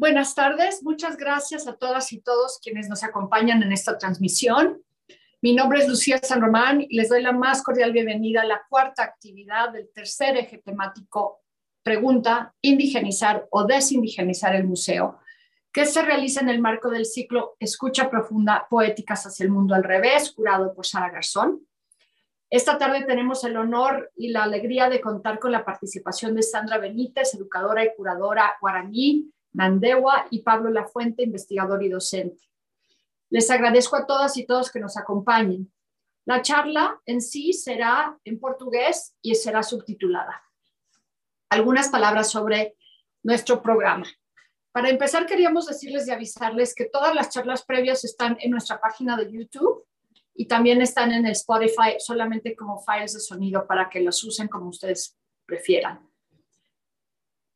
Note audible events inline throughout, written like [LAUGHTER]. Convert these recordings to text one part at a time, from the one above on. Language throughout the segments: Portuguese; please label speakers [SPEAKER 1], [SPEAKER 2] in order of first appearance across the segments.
[SPEAKER 1] Buenas tardes, muchas gracias a todas y todos quienes nos acompañan en esta transmisión. Mi nombre es Lucía San Román y les doy la más cordial bienvenida a la cuarta actividad del tercer eje temático Pregunta, indigenizar o desindigenizar el museo, que se realiza en el marco del ciclo Escucha Profunda, Poéticas hacia el Mundo al Revés, curado por Sara Garzón. Esta tarde tenemos el honor y la alegría de contar con la participación de Sandra Benítez, educadora y curadora guaraní, Nandewa y Pablo Lafuente, investigador y docente. Les agradezco a todas y todos que nos acompañen. La charla en sí será en portugués y será subtitulada. Algunas palabras sobre nuestro programa. Para empezar, queríamos decirles y avisarles que todas las charlas previas están en nuestra página de YouTube y también están en el Spotify solamente como files de sonido para que los usen como ustedes prefieran.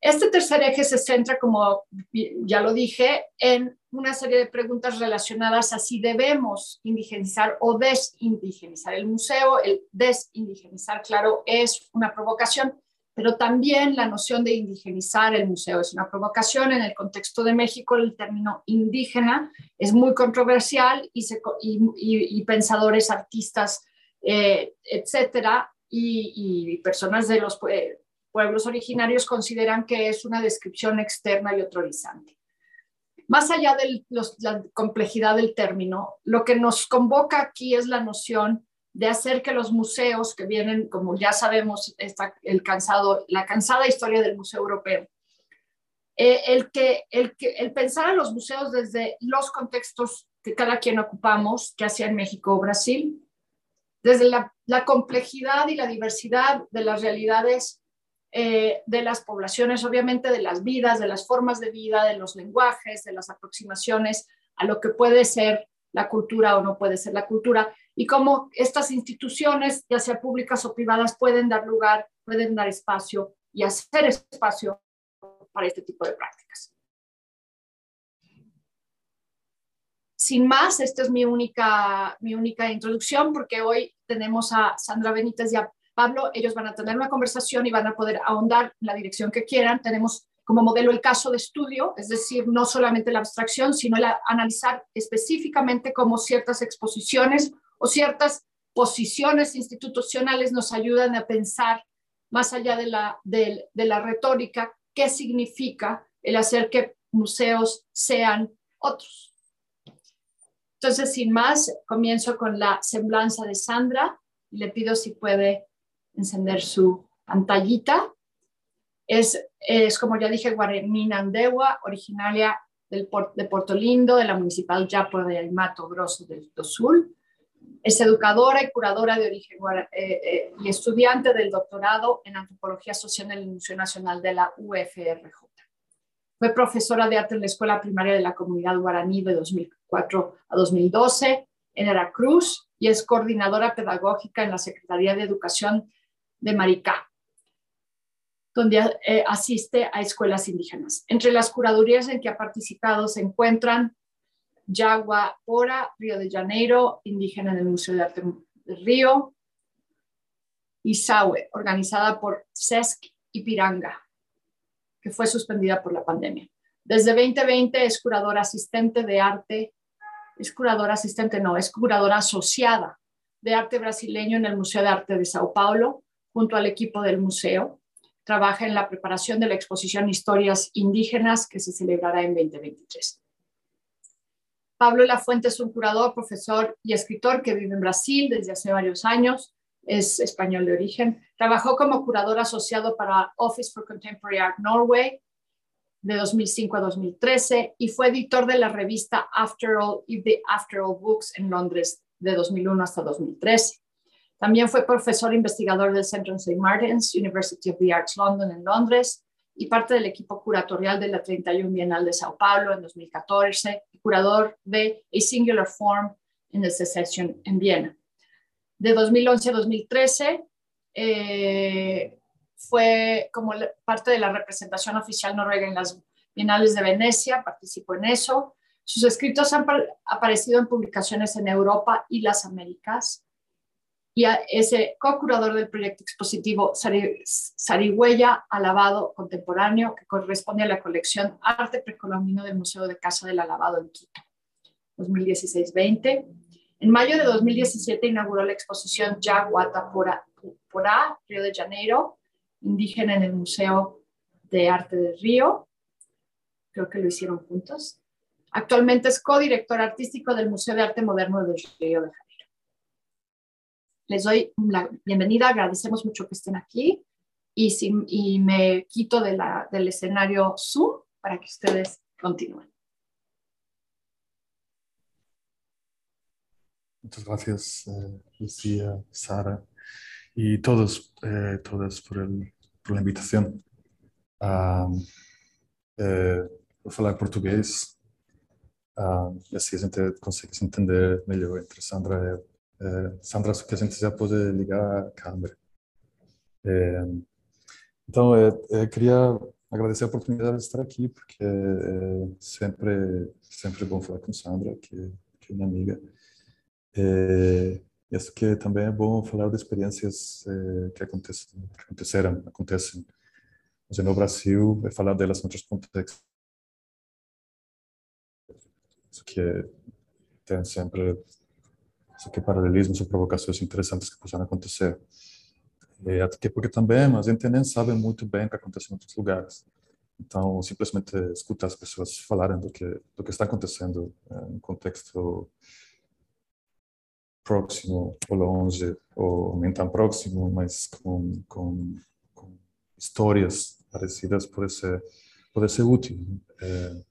[SPEAKER 1] Este tercer eje se centra, como ya lo dije, en una serie de preguntas relacionadas a si debemos indigenizar o desindigenizar el museo. El desindigenizar, claro, es una provocación, pero también la noción de indigenizar el museo es una provocación. En el contexto de México, el término indígena es muy controversial y, pensadores, artistas, eh, etcétera, y, personas de los eh, pueblos originarios consideran que es una descripción externa y autorizante. Más allá de la complejidad del término, lo que nos convoca aquí es la noción de hacer que los museos que vienen, como ya sabemos, está el cansado, la cansada historia del Museo Europeo, eh, el, que, el, que, el pensar a los museos desde los contextos que cada quien ocupamos, ya sea en México o Brasil, desde la, la complejidad y la diversidad de las realidades eh, de las poblaciones, obviamente de las vidas, de las formas de vida, de los lenguajes, de las aproximaciones a lo que puede ser la cultura o no puede ser la cultura, y cómo estas instituciones, ya sea públicas o privadas, pueden dar lugar, pueden dar espacio y hacer espacio para este tipo de prácticas. Sin más, esta es mi única, mi única introducción porque hoy tenemos a Sandra Benítez y a Pablo, ellos van a tener una conversación y van a poder ahondar la dirección que quieran. Tenemos como modelo el caso de estudio, es decir, no solamente la abstracción, sino el analizar específicamente cómo ciertas exposiciones o ciertas posiciones institucionales nos ayudan a pensar más allá de la, de la retórica, qué significa el hacer que museos sean otros. Entonces, sin más, comienzo con la semblanza de Sandra y le pido si puede encender su pantallita. Es, es como ya dije, Guaraní Andewa, originaria del, de Puerto Lindo, de la Municipal Yapo de Aymato Grosso del Sul. Es educadora y curadora de origen eh, eh, y estudiante del doctorado en antropología social en el Museo Nacional de la UFRJ. Fue profesora de arte en la Escuela Primaria de la Comunidad Guaraní de 2004 a 2012 en Veracruz y es coordinadora pedagógica en la Secretaría de Educación de Maricá, donde eh, asiste a escuelas indígenas. Entre las curadurías en que ha participado se encuentran Yagua Pora, Río de Janeiro, indígena en el Museo de Arte del Río, y Saue, organizada por CESC y Piranga, que fue suspendida por la pandemia. Desde 2020 es curadora asistente de arte, es curadora asistente, no, es curadora asociada de arte brasileño en el Museo de Arte de Sao Paulo junto al equipo del museo. Trabaja en la preparación de la exposición Historias Indígenas que se celebrará en 2023. Pablo Lafuente es un curador, profesor y escritor que vive en Brasil desde hace varios años. Es español de origen. Trabajó como curador asociado para Office for Contemporary Art Norway de 2005 a 2013 y fue editor de la revista After All y The After All Books en Londres de 2001 hasta 2013. También fue profesor investigador del Centro St. Martin's, University of the Arts London en Londres y parte del equipo curatorial de la 31 Bienal de Sao Paulo en 2014 y curador de A Singular Form in the Secession en Viena. De 2011 a 2013 eh, fue como parte de la representación oficial noruega en las Bienales de Venecia, participó en eso. Sus escritos han aparecido en publicaciones en Europa y las Américas y ese co-curador del proyecto expositivo Sarigüeya Alabado Contemporáneo, que corresponde a la colección Arte Precolombino del Museo de Casa del Alabado en Quito, 2016-20. En mayo de 2017 inauguró la exposición Yaguata Porá, Río de Janeiro, indígena en el Museo de Arte del Río. Creo que lo hicieron juntos. Actualmente es codirector artístico del Museo de Arte Moderno de Río de Janeiro les doy la bienvenida, agradecemos mucho que estén aquí y, si, y me quito de la, del escenario Zoom para que ustedes continúen.
[SPEAKER 2] Muchas gracias, eh, Lucía, Sara y todos, eh, todas por, el, por, la invitación. Um, eh, falar português, um, assim a gente entender melhor entre Sandra e eu. É, Sandra, gente já pode ligar a câmera. É, então, é, é, queria agradecer a oportunidade de estar aqui, porque é, é sempre, sempre bom falar com Sandra, que, que é minha amiga. É, acho que também é bom falar de experiências é, que, que aconteceram, acontecem no Brasil, e falar delas em outros contextos. Isso que tem sempre Só que paralelismos ou provocações interessantes que possam acontecer. E até porque também a gente nem sabe muito bem o que acontece em outros lugares. Então, simplesmente escutar as pessoas falarem do que do que está acontecendo eh, em contexto próximo ou longe, ou nem tão próximo, mas com, com, com histórias parecidas pode ser, pode ser útil. É,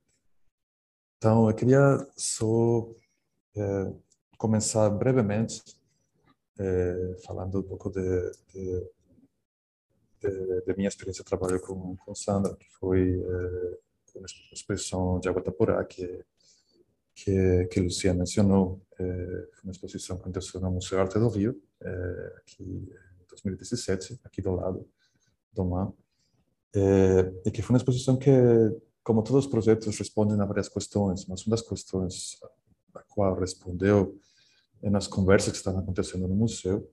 [SPEAKER 2] então, eu queria só é, começar brevemente eh, falando um pouco de, de, de, de, minha experiência de trabalho com, com Sandra, que foi eh, uma exposição de Água Tapurá, que, que, que Lucia mencionou. Eh, uma exposição que aconteceu no Museu Arte do Rio, eh, aqui em 2017, aqui do lado do mar. Eh, e que foi uma exposição que, como todos os projetos, respondem a várias questões, mas uma das questões a qual respondeu nas conversas que estavam acontecendo no museu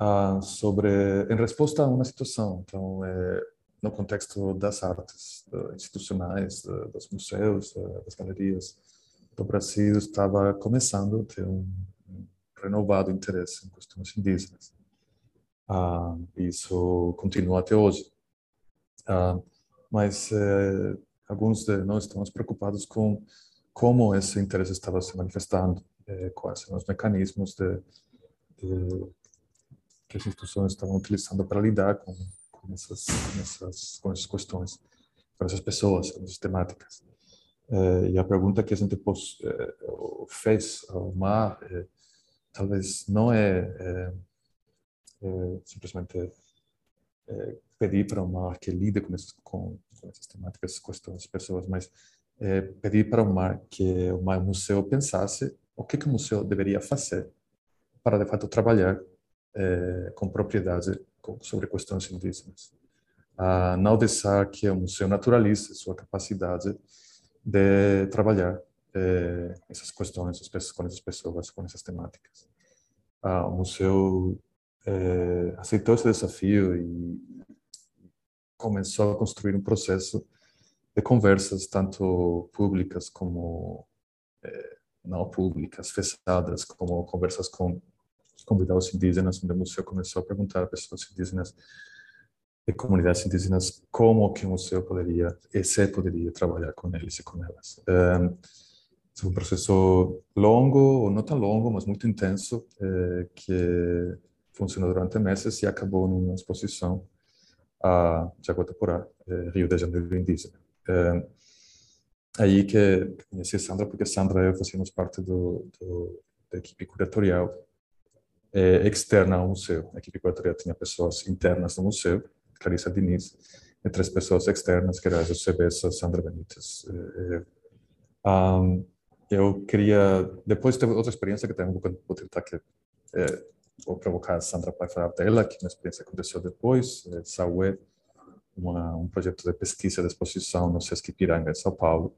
[SPEAKER 2] uh, sobre em resposta a uma situação. Então é, no contexto das artes institucionais dos museus das galerias do Brasil estava começando a ter um, renovado interesse em questões indígenas. Uh, isso continua até hoje. Uh, mas eh, alguns de nós estamos preocupados com como esse interesse estava se manifestando. é, quais são os mecanismos de, de, que as instituições estavam utilizando para lidar com, com, essas, com, essas, com essas questões, com essas pessoas, com essas temáticas. É, e a pergunta que a gente pos, é, fez ao mar é, talvez não é, é, é simplesmente pedir para o mar que lide com, essas, com, com essas temáticas, questões, pessoas, mas pedir para o mar que o mar museu pensasse o que, que o museu deveria fazer para, de fato, trabalhar é, com propriedade sobre questões indígenas. Ah, não deixar que o museu naturalize sua capacidade de trabalhar é, essas questões com essas pessoas, com essas temáticas. Ah, o museu é, aceitou esse desafio e começou a construir um processo de conversas, tanto públicas como é, não públicas, fechadas, como conversas com convidados indígenas, onde o museu começou a perguntar a pessoas indígenas e comunidades indígenas como que o museu poderia e se poderia trabalhar com eles e com elas. Um, foi um processo longo, não tão longo, mas muito intenso, eh, que funcionou durante meses e acabou numa exposição a Jaguatapurá, eh, Rio de Janeiro indígena. Um, aí que conheci a Sandra, porque a Sandra e eu fazíamos parte do, do, da equipe curatorial é, externa ao museu. A equipe curatorial tinha pessoas internas do museu, Clarissa Diniz, e três pessoas externas, que eram a José Bessa, Sandra Benítez. Um, eu queria, depois teve outra experiência que também vou tentar que é, vou provocar a Sandra para falar dela, que é uma experiência que aconteceu depois, é, Saué, uma, um projeto de pesquisa de exposição no Sesc Ipiranga, em São Paulo.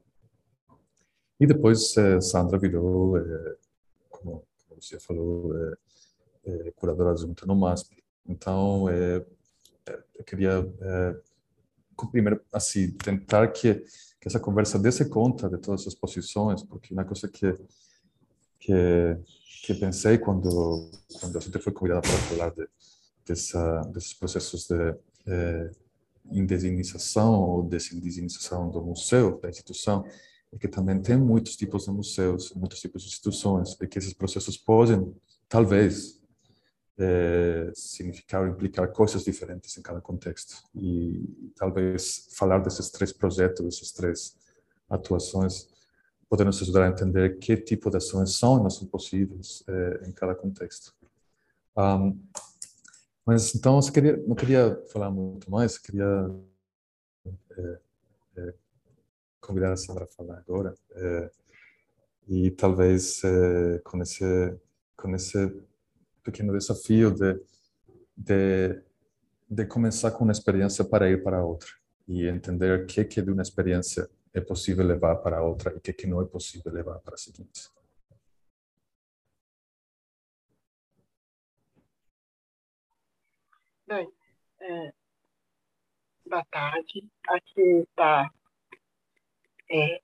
[SPEAKER 2] E depois eh, Sandra virou, eh, como, como você falou, eh, é, curadora adjunta no MASP. Então, é, é, eu queria, primeiro, assim, tentar que, que essa conversa desse conta de todas as posições, porque uma coisa que que que pensei quando quando a gente foi convidada para falar de, dessa, desses processos de é, indesignização ou desindigenização do museu, da instituição, é que também tem muitos tipos de museus, muitos tipos de instituições, e que esses processos podem, talvez, é, significar ou implicar coisas diferentes em cada contexto. E talvez falar desses três projetos, dessas três atuações, pode nos ajudar a entender que tipo de ações são e não são possíveis é, em cada contexto. Um, mas então, eu queria, não queria falar muito mais, queria é, é, convidar a Sandra a falar agora. É, e talvez é, com, esse, com esse pequeno desafio de, de, de começar com uma experiência para ir para outra e entender o que, que de uma experiência é possível levar para outra e o que, que não é possível levar para a seguinte.
[SPEAKER 3] Bem, é, boa tarde. Aqui está é,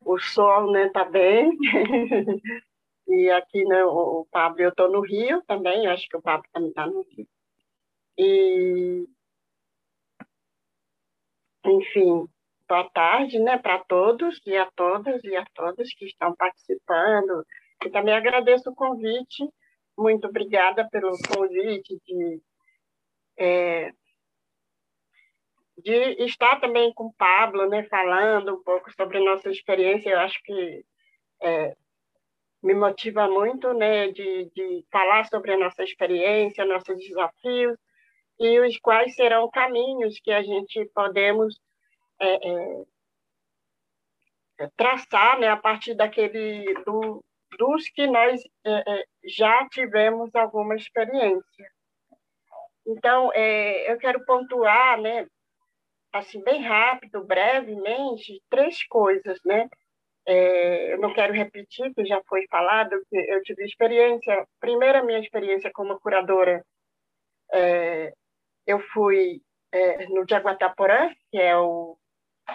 [SPEAKER 3] o sol, né, tá bem. [LAUGHS] e aqui, né, o, o Pablo, eu estou no Rio também, eu acho que o Pablo também está no Rio. E, enfim, boa tarde, né, para todos e a todas e a todas que estão participando. E também agradeço o convite muito obrigada pelo convite de, é, de estar também com o Pablo, né, falando um pouco sobre nossa experiência. Eu acho que é, me motiva muito né, de, de falar sobre a nossa experiência, nossos desafios e os quais serão caminhos que a gente podemos é, é, traçar né, a partir daquele do, dos que nós é, é, já tivemos alguma experiência. Então, é, eu quero pontuar, né, assim, bem rápido, brevemente, três coisas, né? Eu não quero repetir, que já foi falado, que eu tive experiência, primeira minha experiência como curadora, eu fui no Jaguataporã, que é o,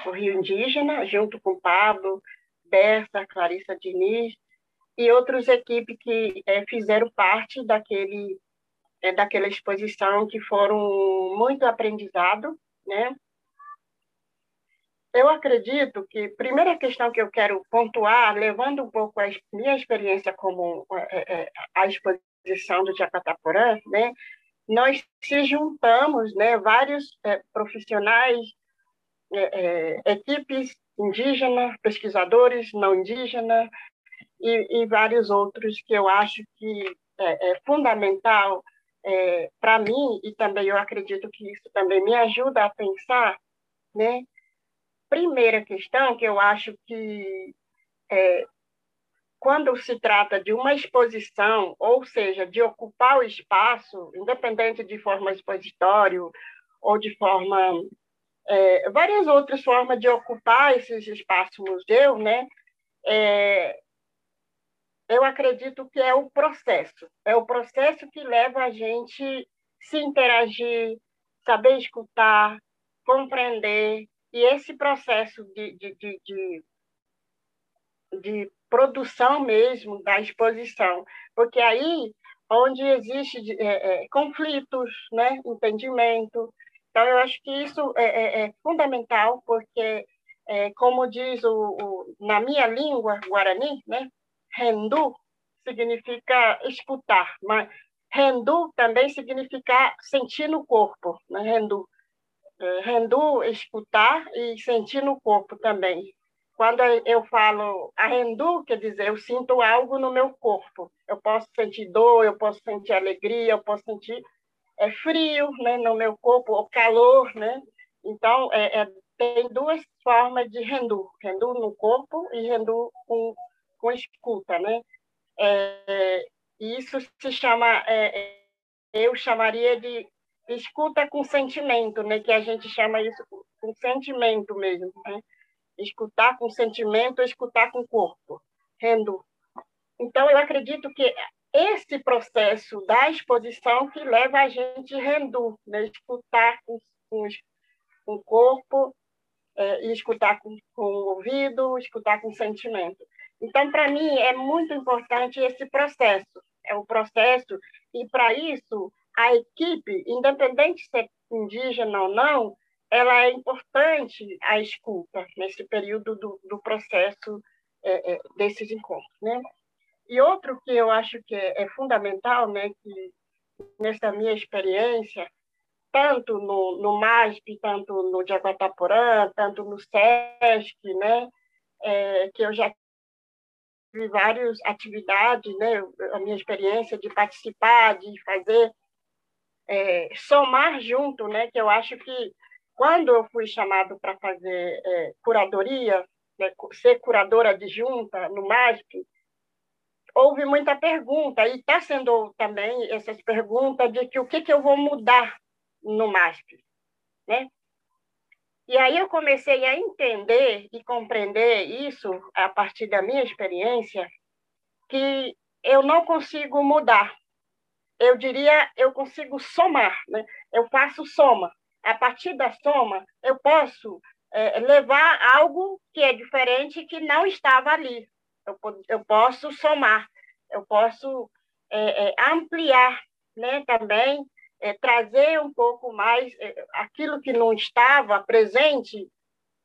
[SPEAKER 3] o Rio Indígena, junto com Pablo, Berta, Clarissa Diniz, e outras equipes que é, fizeram parte daquele é, daquela exposição que foram muito aprendizado, né? Eu acredito que primeira questão que eu quero pontuar, levando um pouco a minha experiência como é, a exposição do Jacataporã, né? Nós se juntamos, né? Vários profissionais, equipes indígenas, pesquisadores não indígenas, e, e vários outros que eu acho que é, é fundamental é, para mim e também eu acredito que isso também me ajuda a pensar, né? Primeira questão que eu acho que é, quando se trata de uma exposição, ou seja, de ocupar o espaço, independente de forma expositório ou de forma é, várias outras formas de ocupar esses espaços museu, né? É, eu acredito que é o processo. É o processo que leva a gente se interagir, saber escutar, compreender. E esse processo de, de, de, de, de produção mesmo da exposição. Porque aí onde existe é, é, conflitos, né, entendimento. Então, eu acho que isso é, é, é fundamental, porque, é, como diz o, o, na minha língua guarani, né, Rendu significa escutar, mas rendu também significa sentir no corpo, né? rendu. É, rendu, escutar e sentir no corpo também. Quando eu falo a rendu, quer dizer, eu sinto algo no meu corpo. Eu posso sentir dor, eu posso sentir alegria, eu posso sentir é, frio né, no meu corpo, ou calor, né? Então, é, é, tem duas formas de rendu. Rendu no corpo e rendu com com escuta, né? É, isso se chama, é, eu chamaria de escuta com sentimento, né? Que a gente chama isso com sentimento mesmo, né? Escutar com sentimento, escutar com corpo, rendo. Então eu acredito que esse processo da exposição que leva a gente rendu, né? escutar com, com, com o corpo, é, escutar com, com o ouvido, escutar com o sentimento. Então, para mim, é muito importante esse processo. É o processo, e para isso, a equipe, independente de ser indígena ou não, ela é importante a escuta nesse período do, do processo é, é, desses encontros, né? E outro que eu acho que é, é fundamental, né, que nessa minha experiência, tanto no, no MASP, tanto no Jaguataporã, tanto no SESC, né, é, que eu já várias atividades, né, a minha experiência de participar, de fazer, é, somar junto, né, que eu acho que quando eu fui chamado para fazer é, curadoria, né, ser curadora adjunta no MASP, houve muita pergunta, e está sendo também essas perguntas de que o que, que eu vou mudar no MASP. Né? E aí eu comecei a entender e compreender isso, a partir da minha experiência, que eu não consigo mudar. Eu diria, eu consigo somar, né? eu faço soma. A partir da soma, eu posso é, levar algo que é diferente que não estava ali eu, eu posso somar, eu posso é, é, ampliar né, também, é, trazer um pouco mais é, aquilo que não estava presente,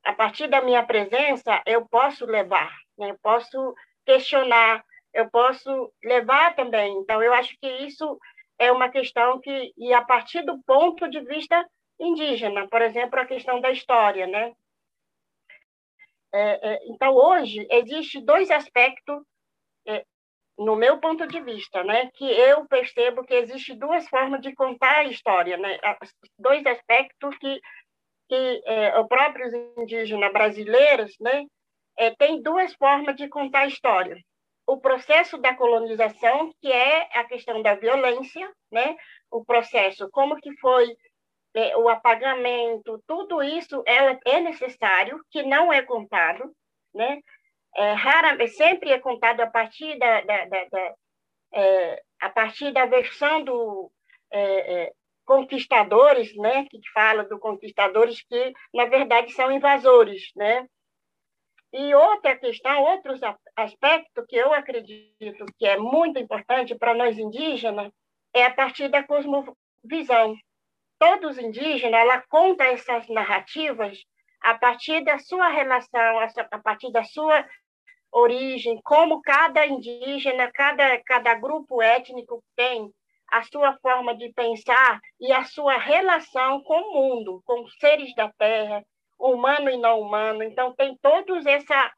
[SPEAKER 3] a partir da minha presença, eu posso levar, né, eu posso questionar, eu posso levar também. Então, eu acho que isso é uma questão que, e a partir do ponto de vista indígena, por exemplo, a questão da história, né? É, é, então, hoje, existe dois aspectos, no meu ponto de vista, né, que eu percebo que existe duas formas de contar a história, né, dois aspectos que, que é, os próprios indígenas brasileiros né, é, têm duas formas de contar a história. O processo da colonização, que é a questão da violência, né, o processo, como que foi é, o apagamento, tudo isso é, é necessário, que não é contado, né? É, rara, sempre é contado a partir da, da, da, da é, a partir da versão do é, é, conquistadores, né? Que fala do conquistadores que na verdade são invasores, né? E outra questão, outros aspecto que eu acredito que é muito importante para nós indígenas é a partir da cosmovisão, todos indígenas, ela conta essas narrativas a partir da sua relação, a partir da sua origem, como cada indígena, cada, cada grupo étnico tem a sua forma de pensar e a sua relação com o mundo, com os seres da terra, humano e não humano. Então, tem todos essa,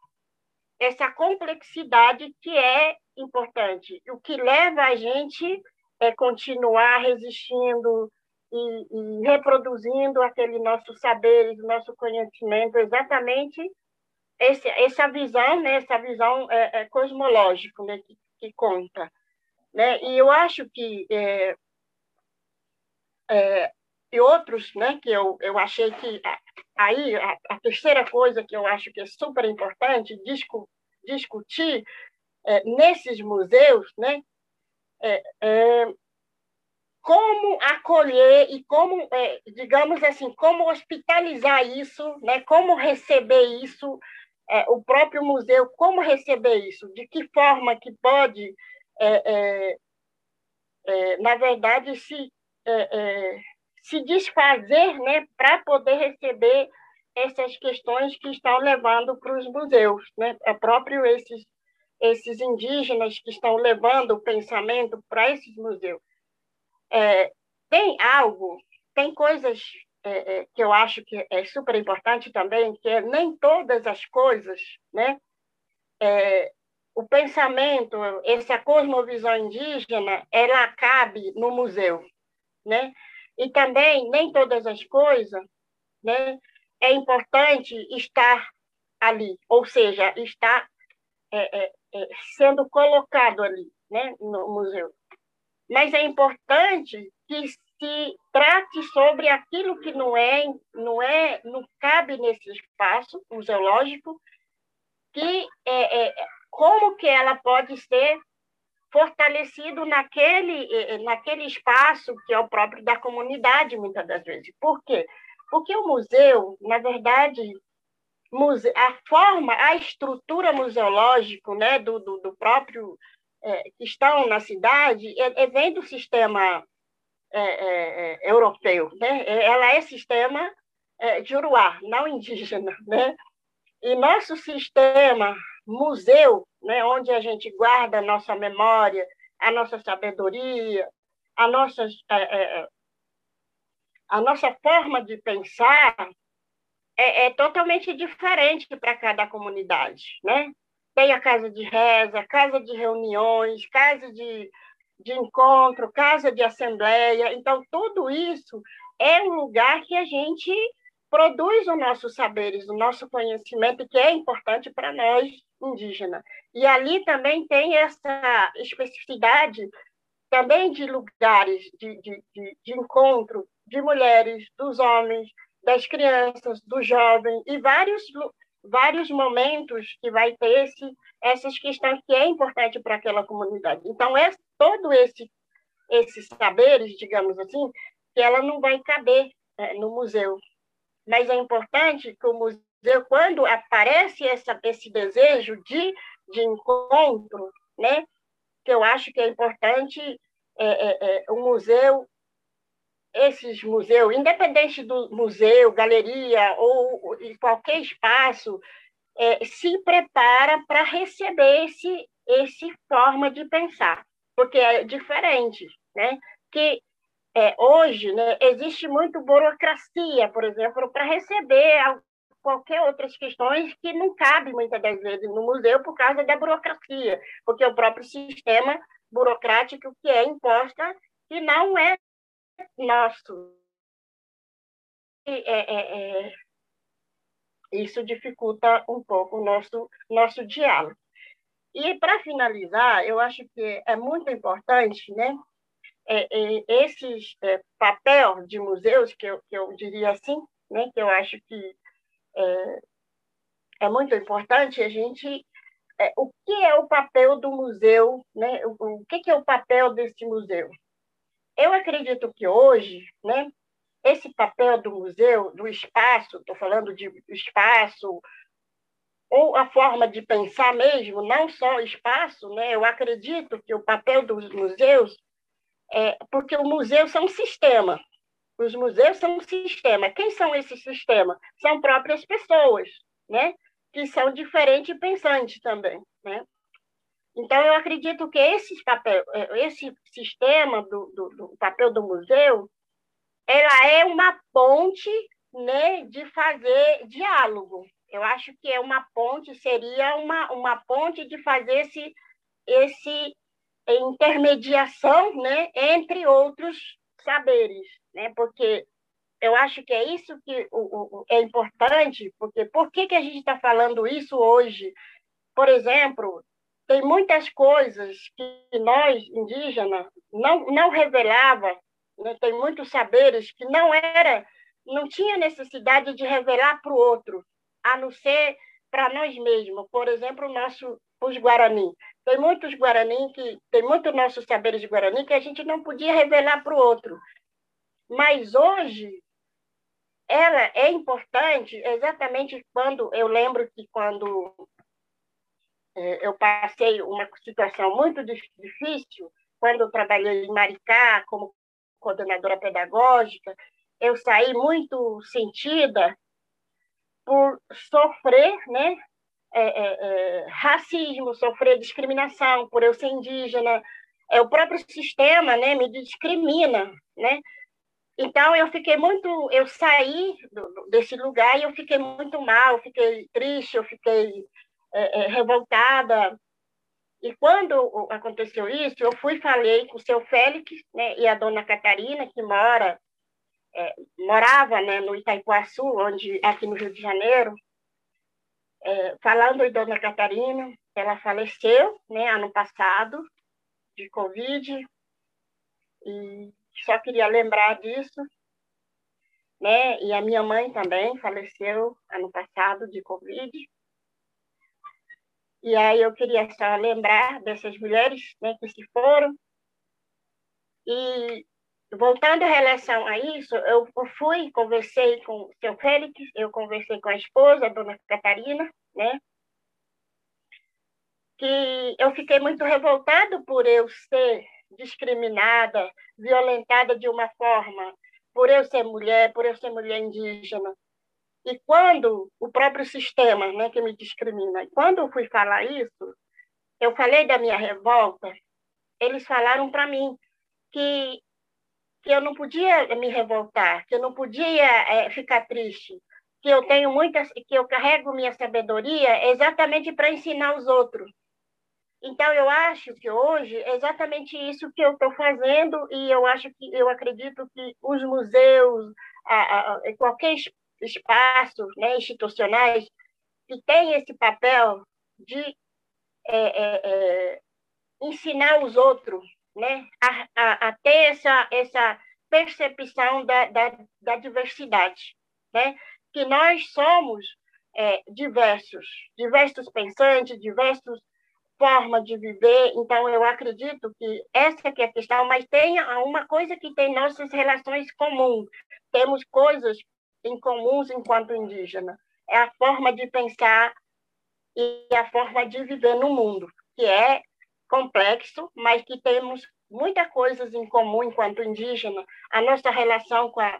[SPEAKER 3] essa complexidade que é importante, o que leva a gente é continuar resistindo, e, e reproduzindo aquele nosso saber, nosso conhecimento, exatamente esse, essa visão, né, essa visão é, é cosmológica né, que, que, conta. Né? E eu acho que é, é, e outros, né, que eu, eu achei que aí a, a, terceira coisa que eu acho que é super importante discu, discutir é, nesses museus, né, é, é como acolher e como, é, digamos assim, como hospitalizar isso, né? como receber isso, é, o próprio museu, como receber isso, de que forma que pode, é, é, é na verdade, se, é, se desfazer né? para poder receber essas questões que estão levando para os museus, né? é próprio esses, esses indígenas que estão levando o pensamento para esses museus é, tem algo, tem coisas é, é, que eu acho que é super importante também, que é nem todas as coisas, né? É, o pensamento, essa cosmovisão indígena, ela cabe no museu, né? E também nem todas as coisas, né? É importante estar ali, ou seja, estar é, é, é sendo colocado ali, né? No museu mas é importante que se trate sobre aquilo que não é, não é, não cabe nesse espaço museológico, que é, é, como que ela pode ser fortalecido naquele, naquele espaço que é o próprio da comunidade, muitas das vezes. Por quê? Porque o museu, na verdade, a forma, a estrutura museológica né, do, do, do próprio é, que estão na cidade é, é vem do sistema é, é, europeu. Né? Ela é sistema de Uruá, não indígena. [LAUGHS] Né? E nosso sistema museu, né, onde a gente guarda a nossa memória, a nossa sabedoria, a nossa, a nossa forma de pensar, é, é totalmente diferente para cada comunidade, né? Tem a casa de reza, casa de reuniões, casa de, de encontro, casa de assembleia. Então, tudo isso é um lugar que a gente produz os nossos saberes, o nosso conhecimento, que é importante para nós indígenas. E ali também tem essa especificidade também de lugares de, de, de, de encontro de mulheres, dos homens, das crianças, do jovem e vários vários momentos que vai ter esse, essas questões que é importante para aquela comunidade. Então é todo esse esses saberes, digamos assim, que ela não vai caber é, no museu. Mas é importante que o museu, quando aparece essa, esse desejo de, de encontro, né, que eu acho que é importante é, é, é o museu esses museus, independente do museu, galeria ou qualquer espaço, é, se prepara para receber esse, esse forma de pensar, porque é diferente, né? Que é, hoje né, existe muito burocracia, por exemplo, para receber qualquer outras questões que não cabe muitas das vezes no museu por causa da burocracia, porque o próprio sistema burocrático que é imposta e não é nosso. É, é, é, isso dificulta um pouco o nosso, nosso diálogo. E, para finalizar, eu acho que é muito importante né, é, é, esses é, papel de museus, que eu, que eu diria assim, né, que eu acho que é, é muito importante a gente é, o que é o papel do museu, né? o, o que, que é o papel desse museu? Eu acredito que hoje, né, esse papel do museu, do espaço, estou falando de espaço, ou a forma de pensar mesmo, não só espaço, né? eu acredito que o papel dos museus, é, porque o museu são um sistema, os museus são um sistema. Quem são esses sistemas? São próprias pessoas, né? que são diferentes pensantes também. Né? Então, eu acredito que esse, papel, esse sistema do, do, do papel do museu, ela é uma ponte né, de fazer diálogo. Eu acho que é uma ponte, seria uma, uma ponte de fazer esse, esse intermediação né, entre outros saberes, né? porque eu acho que é isso que o, o, é importante, porque por que, que a gente está falando isso hoje? Por exemplo, tem muitas coisas que nós, indígenas, não, não revelava, né? tem muitos saberes que não era, não tinha necessidade de revelar para o outro, a não ser para nós mesmos. Por exemplo, o nosso, os Guarani. Tem muitos Guarani que tem muitos nossos saberes de Guarani que a gente não podia revelar para o outro. Mas hoje ela é importante exatamente quando eu lembro que quando eu passei uma situação muito difícil quando eu trabalhei em Maricá como coordenadora pedagógica. Eu saí muito sentida por sofrer né, é, é, é, racismo, sofrer discriminação por eu ser indígena. É, o próprio sistema né, me discrimina. Né? Então, eu fiquei muito. Eu saí do, desse lugar e eu fiquei muito mal, fiquei triste, eu fiquei é, é, revoltada. E quando aconteceu isso, eu fui falei com o seu Félix né, e a dona Catarina, que mora é, morava né, no Itaipuaçu, onde aqui no Rio de Janeiro, é, falando de dona Catarina, ela faleceu né, ano passado de Covid, e só queria lembrar disso. Né? E a minha mãe também faleceu ano passado de Covid. E aí eu queria só lembrar dessas mulheres né, que se foram. E voltando em relação a isso, eu fui, conversei com o seu Félix, eu conversei com a esposa, a dona Catarina, né? Que eu fiquei muito revoltado por eu ser discriminada, violentada de uma forma, por eu ser mulher, por eu ser mulher indígena. E quando o próprio sistema, né, que me discrimina, quando eu fui falar isso, eu falei da minha revolta, eles falaram para mim que que eu não podia me revoltar, que eu não podia é, ficar triste, que eu tenho muitas, que eu carrego minha sabedoria exatamente para ensinar os outros. Então eu acho que hoje é exatamente isso que eu estou fazendo e eu acho que eu acredito que os museus, a, a, qualquer espaço, né, institucionais que tem esse papel de é, é, é ensinar os outros né, a, a, a ter essa, essa percepção da, da, da diversidade, né? que nós somos é, diversos, diversos pensantes, diversas formas de viver. Então, eu acredito que essa que é a questão, mas tem uma coisa que tem nossas relações comuns. Temos coisas em comuns enquanto indígena. É a forma de pensar e a forma de viver no mundo, que é complexo, mas que temos muitas coisas em comum enquanto indígena. A nossa relação com a,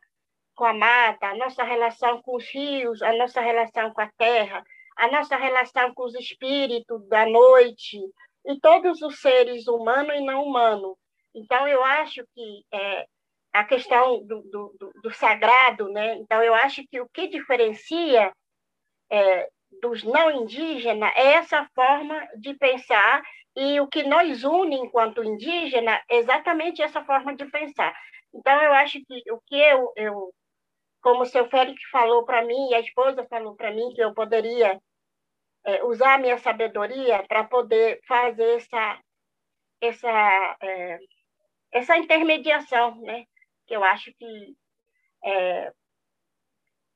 [SPEAKER 3] com a mata, a nossa relação com os rios, a nossa relação com a terra, a nossa relação com os espíritos da noite e todos os seres humanos e não humanos. Então, eu acho que é, a questão do, do, do, sagrado, né? Então, eu acho que o que diferencia é, dos não indígenas é essa forma de pensar e o que nos une enquanto indígena é exatamente essa forma de pensar. Então, eu acho que o que eu, eu como o seu Félix falou para mim, e a esposa falou para mim, que eu poderia é, usar a minha sabedoria para poder fazer essa, essa, é, essa intermediação, né? Que eu acho que é,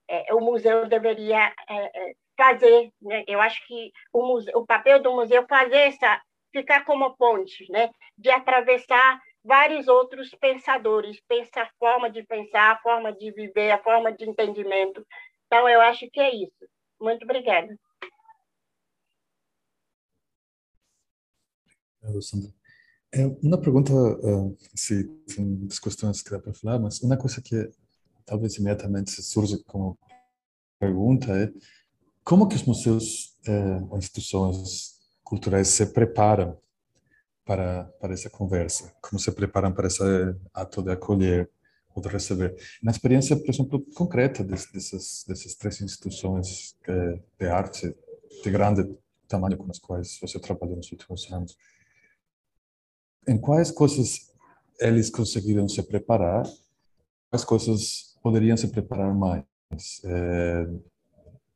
[SPEAKER 3] é o museu deveria é, é, fazer. Né? Eu acho que o, museu, o papel do museu é fazer essa ficar como ponte, né? de atravessar vários outros pensadores, pensa a forma de pensar, a forma de viver, a forma de entendimento. Então, eu acho que é isso. Muito obrigada.
[SPEAKER 2] Sandra. É uma pergunta, uh, se tem muitas questões que dá para falar, mas uma coisa que talvez imediatamente surge como pergunta é como que os museus, uh, instituições culturais se preparam para, para essa conversa, como se preparam para esse ato de acolher ou de receber. Na experiência, por exemplo, concreta dessas, dessas três instituições eh, de arte de grande tamanho com as quais você trabalhou nos últimos anos, em quais coisas eles conseguiram se preparar, quais coisas poderiam se preparar mais. É,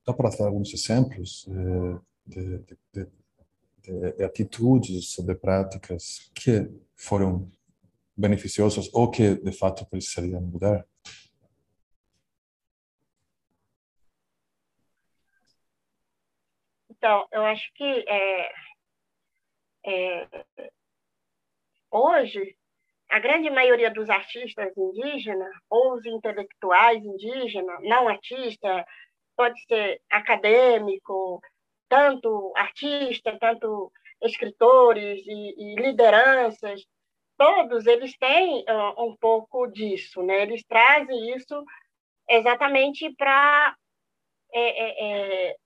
[SPEAKER 2] dá para dar alguns exemplos é, de, de, de, de atitudes, de práticas que foram beneficiosas ou que de fato precisariam mudar?
[SPEAKER 3] Então, eu acho que é, é, hoje a grande maioria dos artistas indígenas ou os intelectuais indígenas, não artista, pode ser acadêmico, tanto artistas, tanto escritores e, e, lideranças, todos eles têm uh, um pouco disso, né? Eles trazem isso exatamente para é, é, é,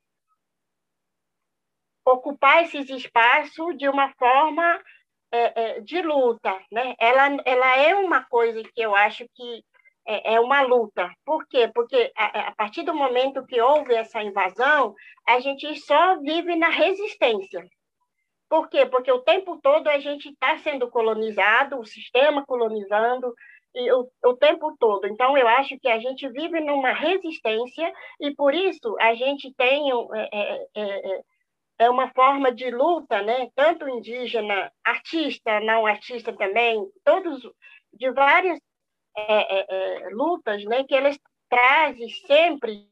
[SPEAKER 3] ocupar esses espaços de uma forma é, é, de luta, né? Ela, ela é uma coisa que eu acho que é, é, uma luta. Por quê? Porque a, a, partir do momento que houve essa invasão, a gente só vive na resistência. Por quê? Porque o tempo todo a gente está sendo colonizado, o sistema colonizando, e o, o tempo todo. Então, eu acho que a gente vive numa resistência e, por isso, a gente tem é, é, uma forma de luta, né? tanto indígena, artista, não artista também, todos de várias é, é, é, lutas, né, que eles trazem sempre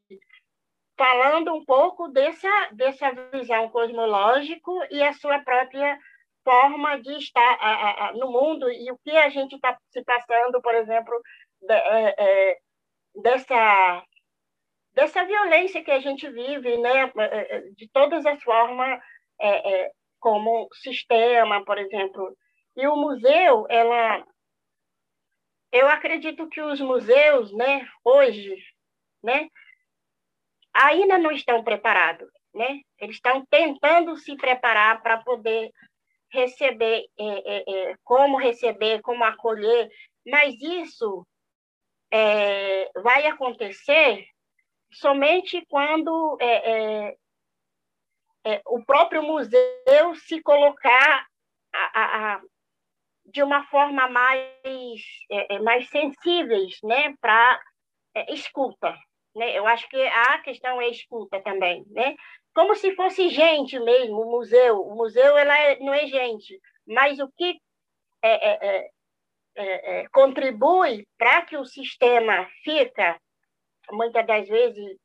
[SPEAKER 3] falando um pouco dessa, dessa visão cosmológica e a sua própria forma de estar a, a, no mundo e o que a gente está se passando, por exemplo, de, é, é, dessa dessa violência que a gente vive, né, é, é, de todas as formas, é, é, como sistema, por exemplo. E o museu, ela, eu acredito que os museus, né, hoje, né, ainda não estão preparados, né? Eles estão tentando se preparar para poder receber, é, é, como receber, como acolher, mas isso vai acontecer somente quando é, é, o próprio museu se colocar a, a, a, de uma forma mais, mais sensíveis né, para escuta. Né? Eu acho que a questão é escuta também. Né? como se fosse gente mesmo, o museu. O museu ela é, não é gente, mas o que é, é, é, é, é contribui para que o sistema fica, muitas das vezes,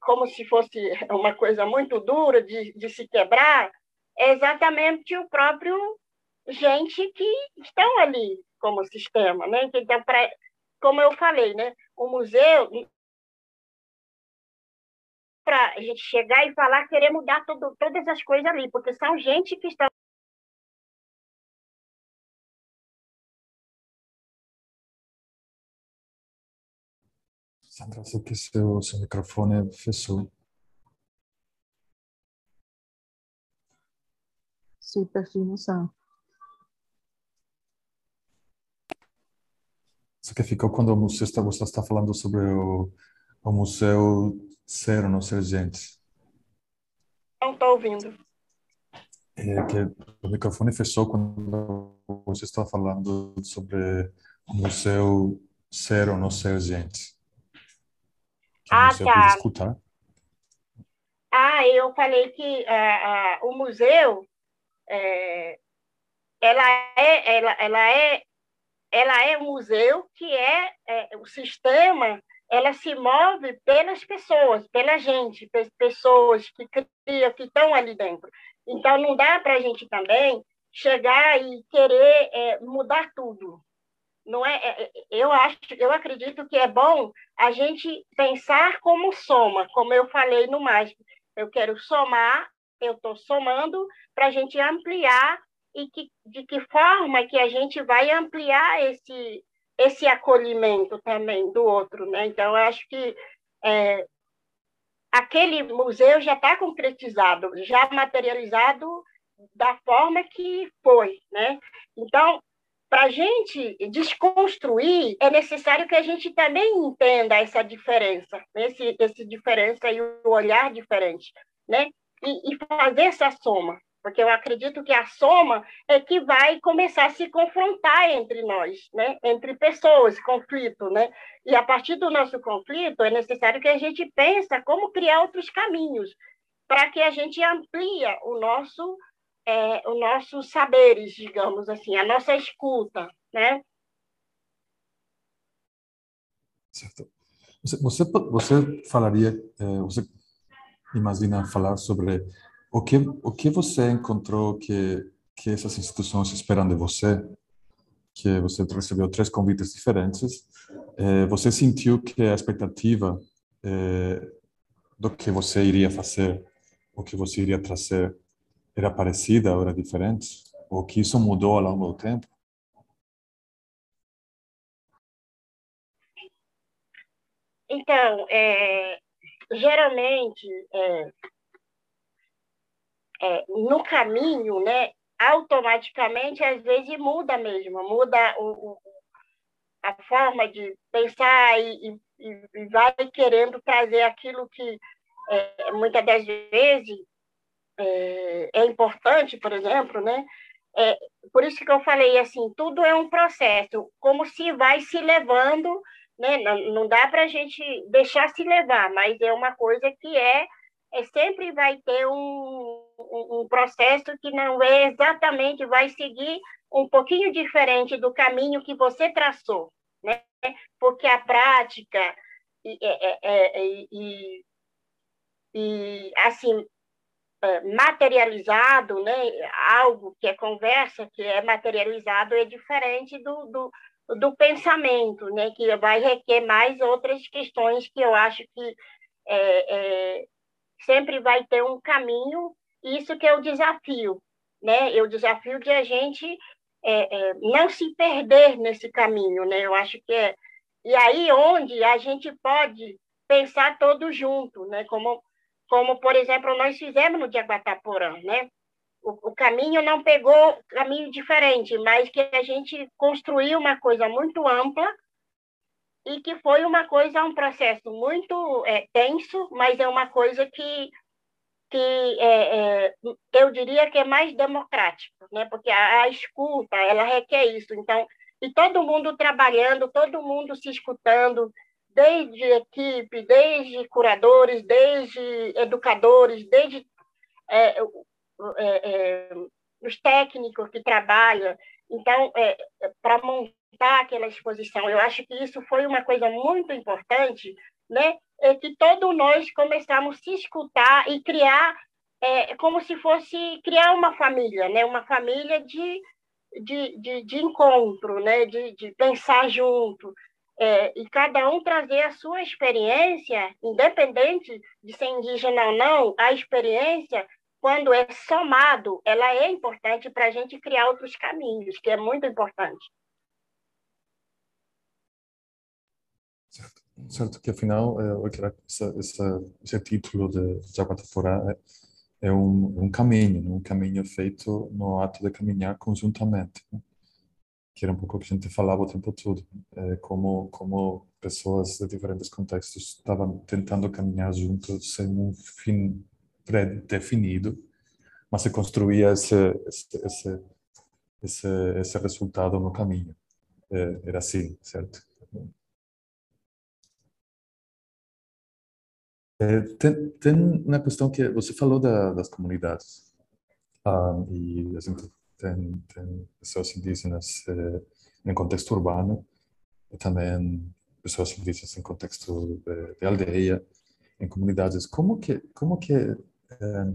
[SPEAKER 3] como se fosse [LAUGHS] uma coisa muito dura de, de se quebrar, é exatamente o próprio gente que estão ali como sistema. Né? Então, pra, como eu falei, né? o museu para a gente chegar e falar, querer mudar tudo, todas as coisas ali, porque são gente que está.
[SPEAKER 2] Sandra, sei que seu, seu microfone fechou.
[SPEAKER 4] Sim, perfino
[SPEAKER 2] Você que ficou quando você está, você está falando sobre o, o museu ser ou não ser gente?
[SPEAKER 3] Não estou ouvindo.
[SPEAKER 2] É que o microfone fechou quando você estava falando sobre o museu ser ou não ser gente.
[SPEAKER 3] Ah, tá. escutar. Ah, eu falei que uh, uh, o museu é, ela é ela, ela é ela é um museu que é, é o sistema ela se move pelas pessoas, pela gente, pessoas que criam, que estão ali dentro. Então, não dá para a gente também chegar e querer é, mudar tudo. Não é, é, eu acho, eu acredito que é bom a gente pensar como soma, como eu falei no mágico. Eu quero somar, eu estou somando para a gente ampliar e que, de que forma que a gente vai ampliar esse esse acolhimento também do outro, né? Então, eu acho que é, aquele museu já está concretizado, já materializado da forma que foi, né? Então, para a gente desconstruir, é necessário que a gente também entenda essa diferença, esse, esse diferença e o olhar diferente, né? E, e fazer essa soma, porque eu acredito que a soma é que vai começar a se confrontar entre nós, né? entre pessoas, conflito. Né? E a partir do nosso conflito, é necessário que a gente pense como criar outros caminhos para que a gente amplie o nosso, é, o nossos saberes, digamos assim, a nossa escuta. Né?
[SPEAKER 2] Certo. Você, você, você falaria, é, você imagina falar sobre o que o que você encontrou que que essas instituições esperam de você? Que você recebeu três convites diferentes. Eh, você sentiu que a expectativa eh, do que você iria fazer, o que você iria trazer, era parecida ou era diferente? Ou que isso mudou ao longo do tempo?
[SPEAKER 3] Então, é, geralmente, é, é, no caminho, né, automaticamente, às vezes muda mesmo, muda o, o a forma de pensar e, e, e, vai querendo trazer aquilo que é, muitas das vezes é, é, importante, por exemplo, né? É, por isso que eu falei assim, tudo é um processo, como se vai se levando, né? Não, não dá para a gente deixar se levar, mas é uma coisa que é é, sempre vai ter um, um, um, processo que não é exatamente, vai seguir um pouquinho diferente do caminho que você traçou, né? Porque a prática e, é, é, é, e, e assim é, materializado, né? Algo que é conversa, que é materializado, é diferente do, do, do pensamento, né? Que vai requer mais outras questões que eu acho que é, é, sempre vai ter um caminho. Isso que é o desafio, né? É o desafio de a gente é, é, não se perder nesse caminho, né? Eu acho que é e aí onde a gente pode pensar todos junto, né? Como como por exemplo nós fizemos no Jaguataporã, né? O, o, caminho não pegou caminho diferente, mas que a gente construiu uma coisa muito ampla e que foi uma coisa, um processo muito é, tenso, mas é uma coisa que, que é, é, eu diria que é mais democrático, né? porque a, a, escuta, ela requer isso. Então, e todo mundo trabalhando, todo mundo se escutando, desde equipe, desde curadores, desde educadores, desde é, é, é, os técnicos que trabalham. Então, é, para montar aquela exposição, eu acho que isso foi uma coisa muito importante, né? É que todos nós começamos a se escutar e criar é, como se fosse criar uma família, né? Uma família de, de, de, de encontro, né? De, de pensar junto, é, e cada um trazer a sua experiência, independente de ser indígena ou não, a experiência, quando é somado, ela é importante para a gente criar outros caminhos, que é muito importante.
[SPEAKER 2] Certo, certo que afinal, é, essa, essa, esse título de Jaguatafora é, é um, um caminho, um caminho feito no ato de caminhar conjuntamente. Né? Que era um pouco o que a gente falava o tempo todo, é, como como pessoas de diferentes contextos estavam tentando caminhar juntos sem um fim pré-definido, mas se construía esse esse, esse esse esse resultado no caminho. É, era assim, certo? É, tem, tem uma questão que você falou da, das comunidades ah, e a gente tem, tem pessoas indígenas eh, em contexto urbano e também pessoas indígenas em contexto de, de aldeia, em comunidades. Como que como que eh,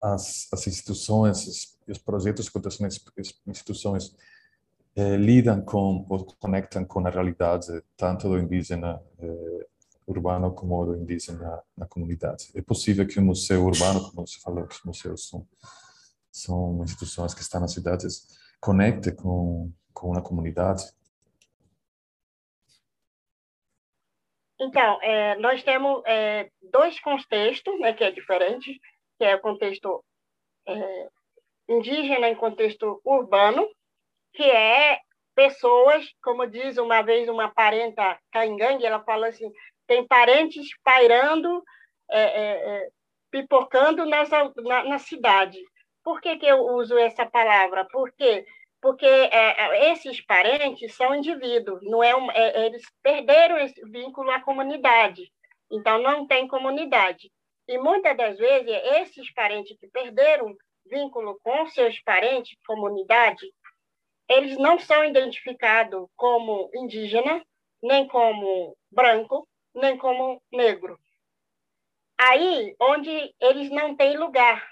[SPEAKER 2] as, as instituições os projetos que acontecem nas instituições eh, lidam com ou conectam com a realidade tanto do indígena eh, urbano como do indígena na comunidade. É possível que o museu urbano, como você falou, que os museus são são instituições que estão nas cidades, conecte com, com a comunidade?
[SPEAKER 3] Então, é, nós temos é, dois contextos, né, que é diferente, que é o contexto é, indígena e contexto urbano, que é pessoas, como diz uma vez uma parenta caingangue, ela falou assim, tem parentes pairando, é, é, pipocando na, na cidade. Por que, que eu uso essa palavra? Porque porque é, é, esses parentes são indivíduos, não é, um, é, eles perderam esse vínculo à comunidade, então não tem comunidade. E muitas das vezes esses parentes que perderam vínculo com seus parentes, comunidade, eles não são identificados como indígena, nem como branco, nem como negro. Aí, onde eles não têm lugar,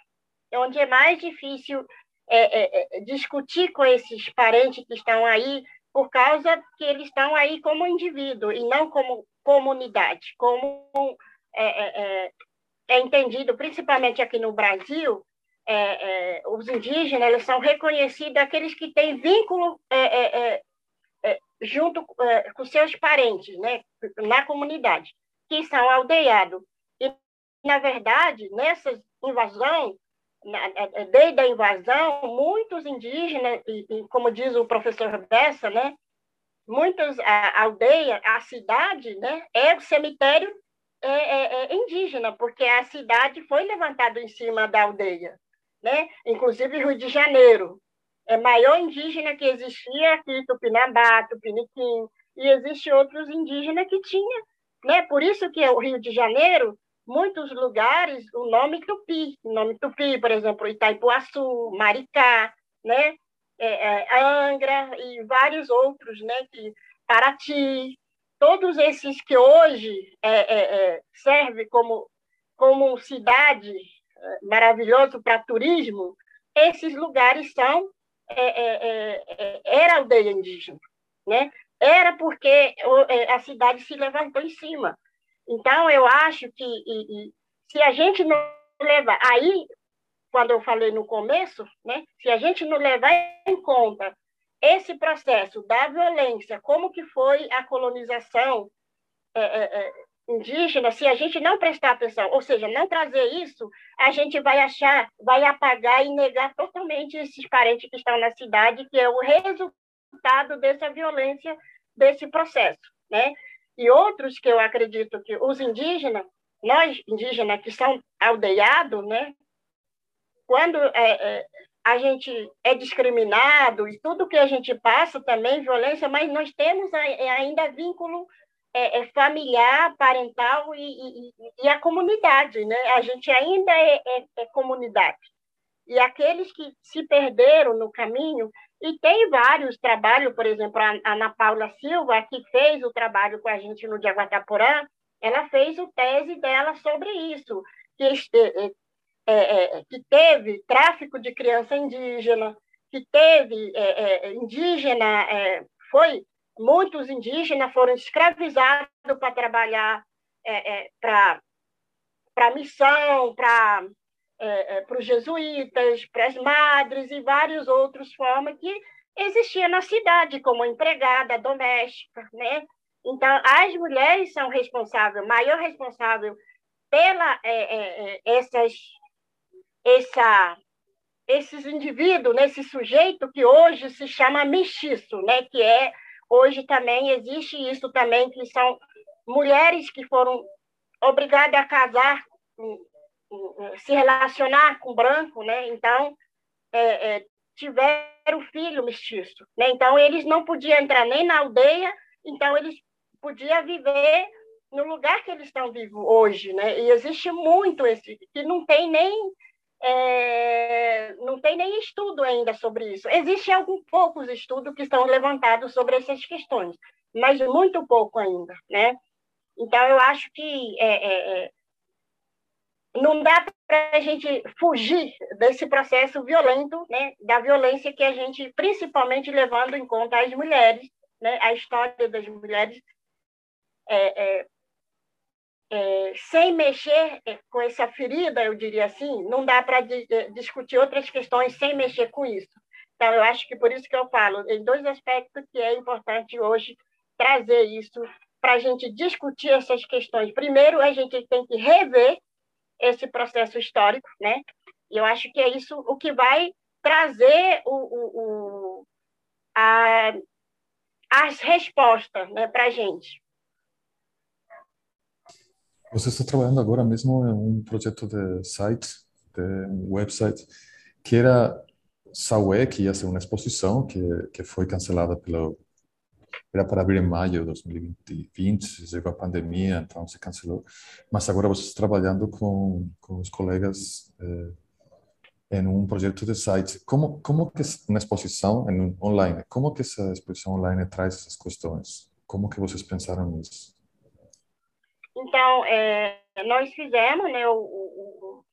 [SPEAKER 3] onde é mais difícil é, é, é, discutir com esses parentes que estão aí, por causa que eles estão aí como indivíduo e não como comunidade, como é, é, é, é entendido, principalmente aqui no Brasil, os indígenas eles são reconhecidos aqueles que têm vínculo junto com seus parentes, né, na comunidade, que são aldeados. E, na verdade, nessa invasão, é, desde a invasão, muitos indígenas, e, como diz o professor Bessa, né, muitas a aldeia, a cidade, né, é o cemitério é, é, é indígena, porque a cidade foi levantada em cima da aldeia, né? Inclusive Rio de Janeiro é maior indígena que existia aqui, Tupinambá, Tupiniquim, e existe outros indígenas que tinha, né? Por isso que o Rio de Janeiro muitos lugares o nome tupi, o nome tupi, por exemplo, Itaipuaçu, Maricá, né? É, é, Angra e vários outros, né? Que, Paraty, todos esses que hoje é, é, é servem como, como cidade é, maravilhoso para turismo, esses lugares são é, era aldeia indígena, né? Era porque a cidade se levantou em cima. Então eu acho que e, e, se a gente não levar aí quando eu falei no começo, né? Se a gente não levar em conta esse processo da violência, como que foi a colonização é, é, indígena, se a gente não prestar atenção, ou seja, não trazer isso, a gente vai achar, vai apagar e negar totalmente esses parentes que estão na cidade, que é o resultado dessa violência, desse processo, né? E outros que eu acredito que os indígenas, nós indígenas que são aldeados, né? Quando é, é, a gente é discriminado e tudo que a gente passa também violência, mas nós temos ainda vínculo é, é familiar, parental e, e, e, a comunidade, né? A gente ainda é, é, é, comunidade. E aqueles que se perderam no caminho, e tem vários trabalhos, por exemplo, a Ana Paula Silva, que fez o trabalho com a gente no Diaguataporã, ela fez o tese dela sobre isso, que, é, é, que teve tráfico de criança indígena, que teve indígena, foi muitos indígenas foram escravizados para trabalhar é, é, para missão, para é, é, os jesuítas, para as madres e várias outras formas que existiam na cidade, como empregada doméstica, né? Então, as mulheres são responsáveis, maior responsável pela é, é, essas, essa, esses indivíduos, né? sujeito que hoje se chama mestiço, né? Que é Hoje também existe isso também, que são mulheres que foram obrigadas a casar, se relacionar com branco, né? Então, é, é, tiveram filho mestiço, né? Então, eles não podiam entrar nem na aldeia, então eles podiam viver no lugar que eles estão vivos hoje, né? E existe muito esse, que não tem nem é, não tem nem estudo ainda sobre isso. Existem alguns poucos estudos que estão levantados sobre essas questões, mas muito pouco ainda, né? Então, eu acho que é, é, é não dá para a gente fugir desse processo violento, né? da violência que a gente, principalmente levando em conta as mulheres, né? a história das mulheres, é, é, é, sem mexer é, com essa ferida, eu diria assim, não dá para é, discutir outras questões sem mexer com isso. Então, eu acho que por isso que eu falo, em dois aspectos que é importante hoje trazer isso para a gente discutir essas questões. Primeiro, a gente tem que rever esse processo histórico, né? E eu acho que é isso o que vai trazer o, o, o a, as respostas né, para a gente.
[SPEAKER 2] Você está trabalhando agora mesmo em um projeto de site, de website, que era Saué, que ia ser uma exposição que, que foi cancelada pelo era para abrir em maio de 2020, chegou a pandemia, então se cancelou. Mas agora você está trabalhando com, com os colegas eh, em um projeto de site. Como como que uma exposição em online? Como que essa exposição online traz essas questões? Como que vocês pensaram nisso?
[SPEAKER 3] Então, é, nós fizemos, né, o, o, o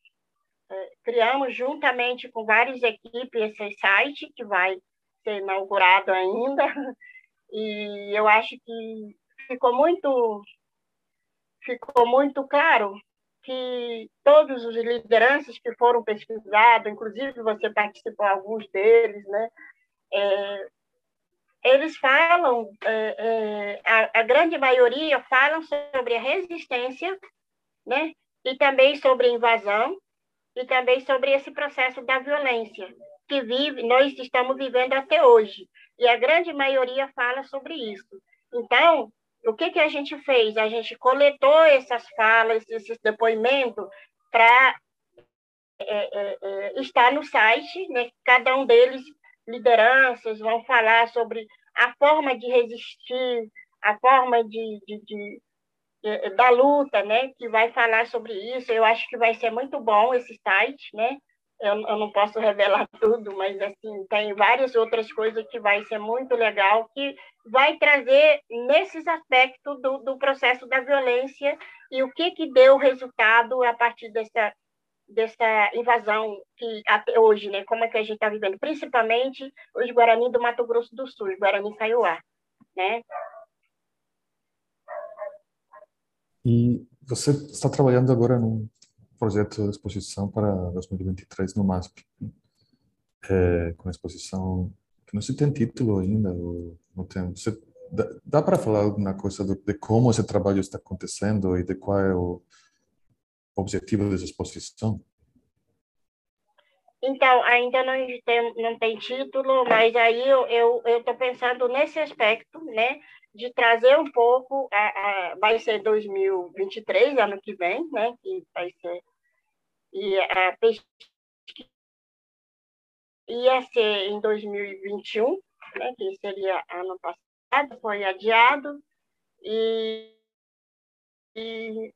[SPEAKER 3] é, criamos juntamente com várias equipes esse site, que vai ser inaugurado ainda, [LAUGHS] e eu acho que ficou muito, ficou muito claro que todos os lideranças que foram pesquisados, inclusive você participou alguns deles, né, é, eles falam, é, é, a, a, grande maioria falam sobre a resistência, né? E também sobre a invasão, e também sobre esse processo da violência que vive, nós estamos vivendo até hoje. E a grande maioria fala sobre isso. Então, o que, que a gente fez? A gente coletou essas falas, esses depoimentos, para é, é, é, estar no site, né? cada um deles lideranças vão falar sobre a forma de resistir, a forma de, de, de, de, da luta, né? Que vai falar sobre isso. Eu acho que vai ser muito bom esse site, né? Eu, eu não posso revelar [LAUGHS] tudo, mas assim tem várias outras coisas que vai ser muito legal, que vai trazer nesses aspectos do, do processo da violência e o que que deu resultado a partir dessa dessa invasão que até hoje, né? Como é que a gente está vivendo, principalmente os Guarani do Mato Grosso do Sul, os Guarani Kaiowá, né?
[SPEAKER 2] E você está trabalhando agora num projeto de exposição para 2023 no MASP, é, com exposição que não se tem título ainda, não tem. Você, dá, dá para falar alguma coisa do, de como esse trabalho está acontecendo e de qual é o objetivo dessa exposição?
[SPEAKER 3] Então, ainda não tem, não tem título, mas aí eu estou pensando nesse aspecto, né, de trazer um pouco, a, a, vai ser 2023, ano que vem, né, que vai ser, e a pesquisa ia ser em 2021, né, que seria ano passado, foi adiado, e, e,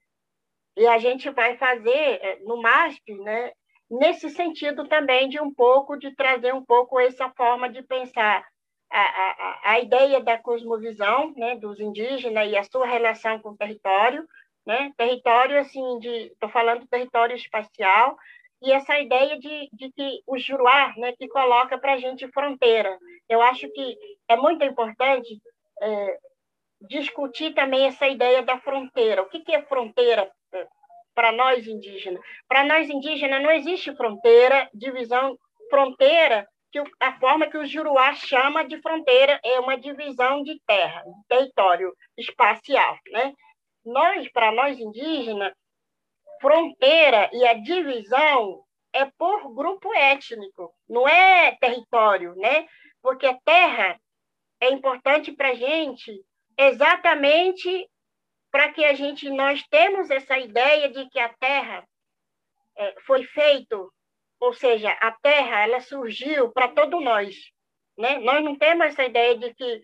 [SPEAKER 3] e a gente vai fazer eh, no MASP, né, nesse sentido também de um pouco, de trazer um pouco essa forma de pensar a, a, a ideia da cosmovisão né, dos indígenas e a sua relação com o território, né? território, assim, de estou falando território espacial, e essa ideia de, de que o Juruá, né, que coloca para a gente fronteira. Eu acho que é muito importante é, discutir também essa ideia da fronteira. O que, que é fronteira para nós indígenas. Para nós indígenas não existe fronteira, divisão, fronteira, que a forma que o Juruá chama de fronteira é uma divisão de terra, de território espacial, né? Nós, para nós indígenas, fronteira e a divisão é por grupo étnico, não é território, né? Porque terra é importante para a gente exatamente para que a gente nós temos essa ideia de que a Terra é, foi feito, ou seja, a Terra ela surgiu para todos nós, né? Nós não temos essa ideia de que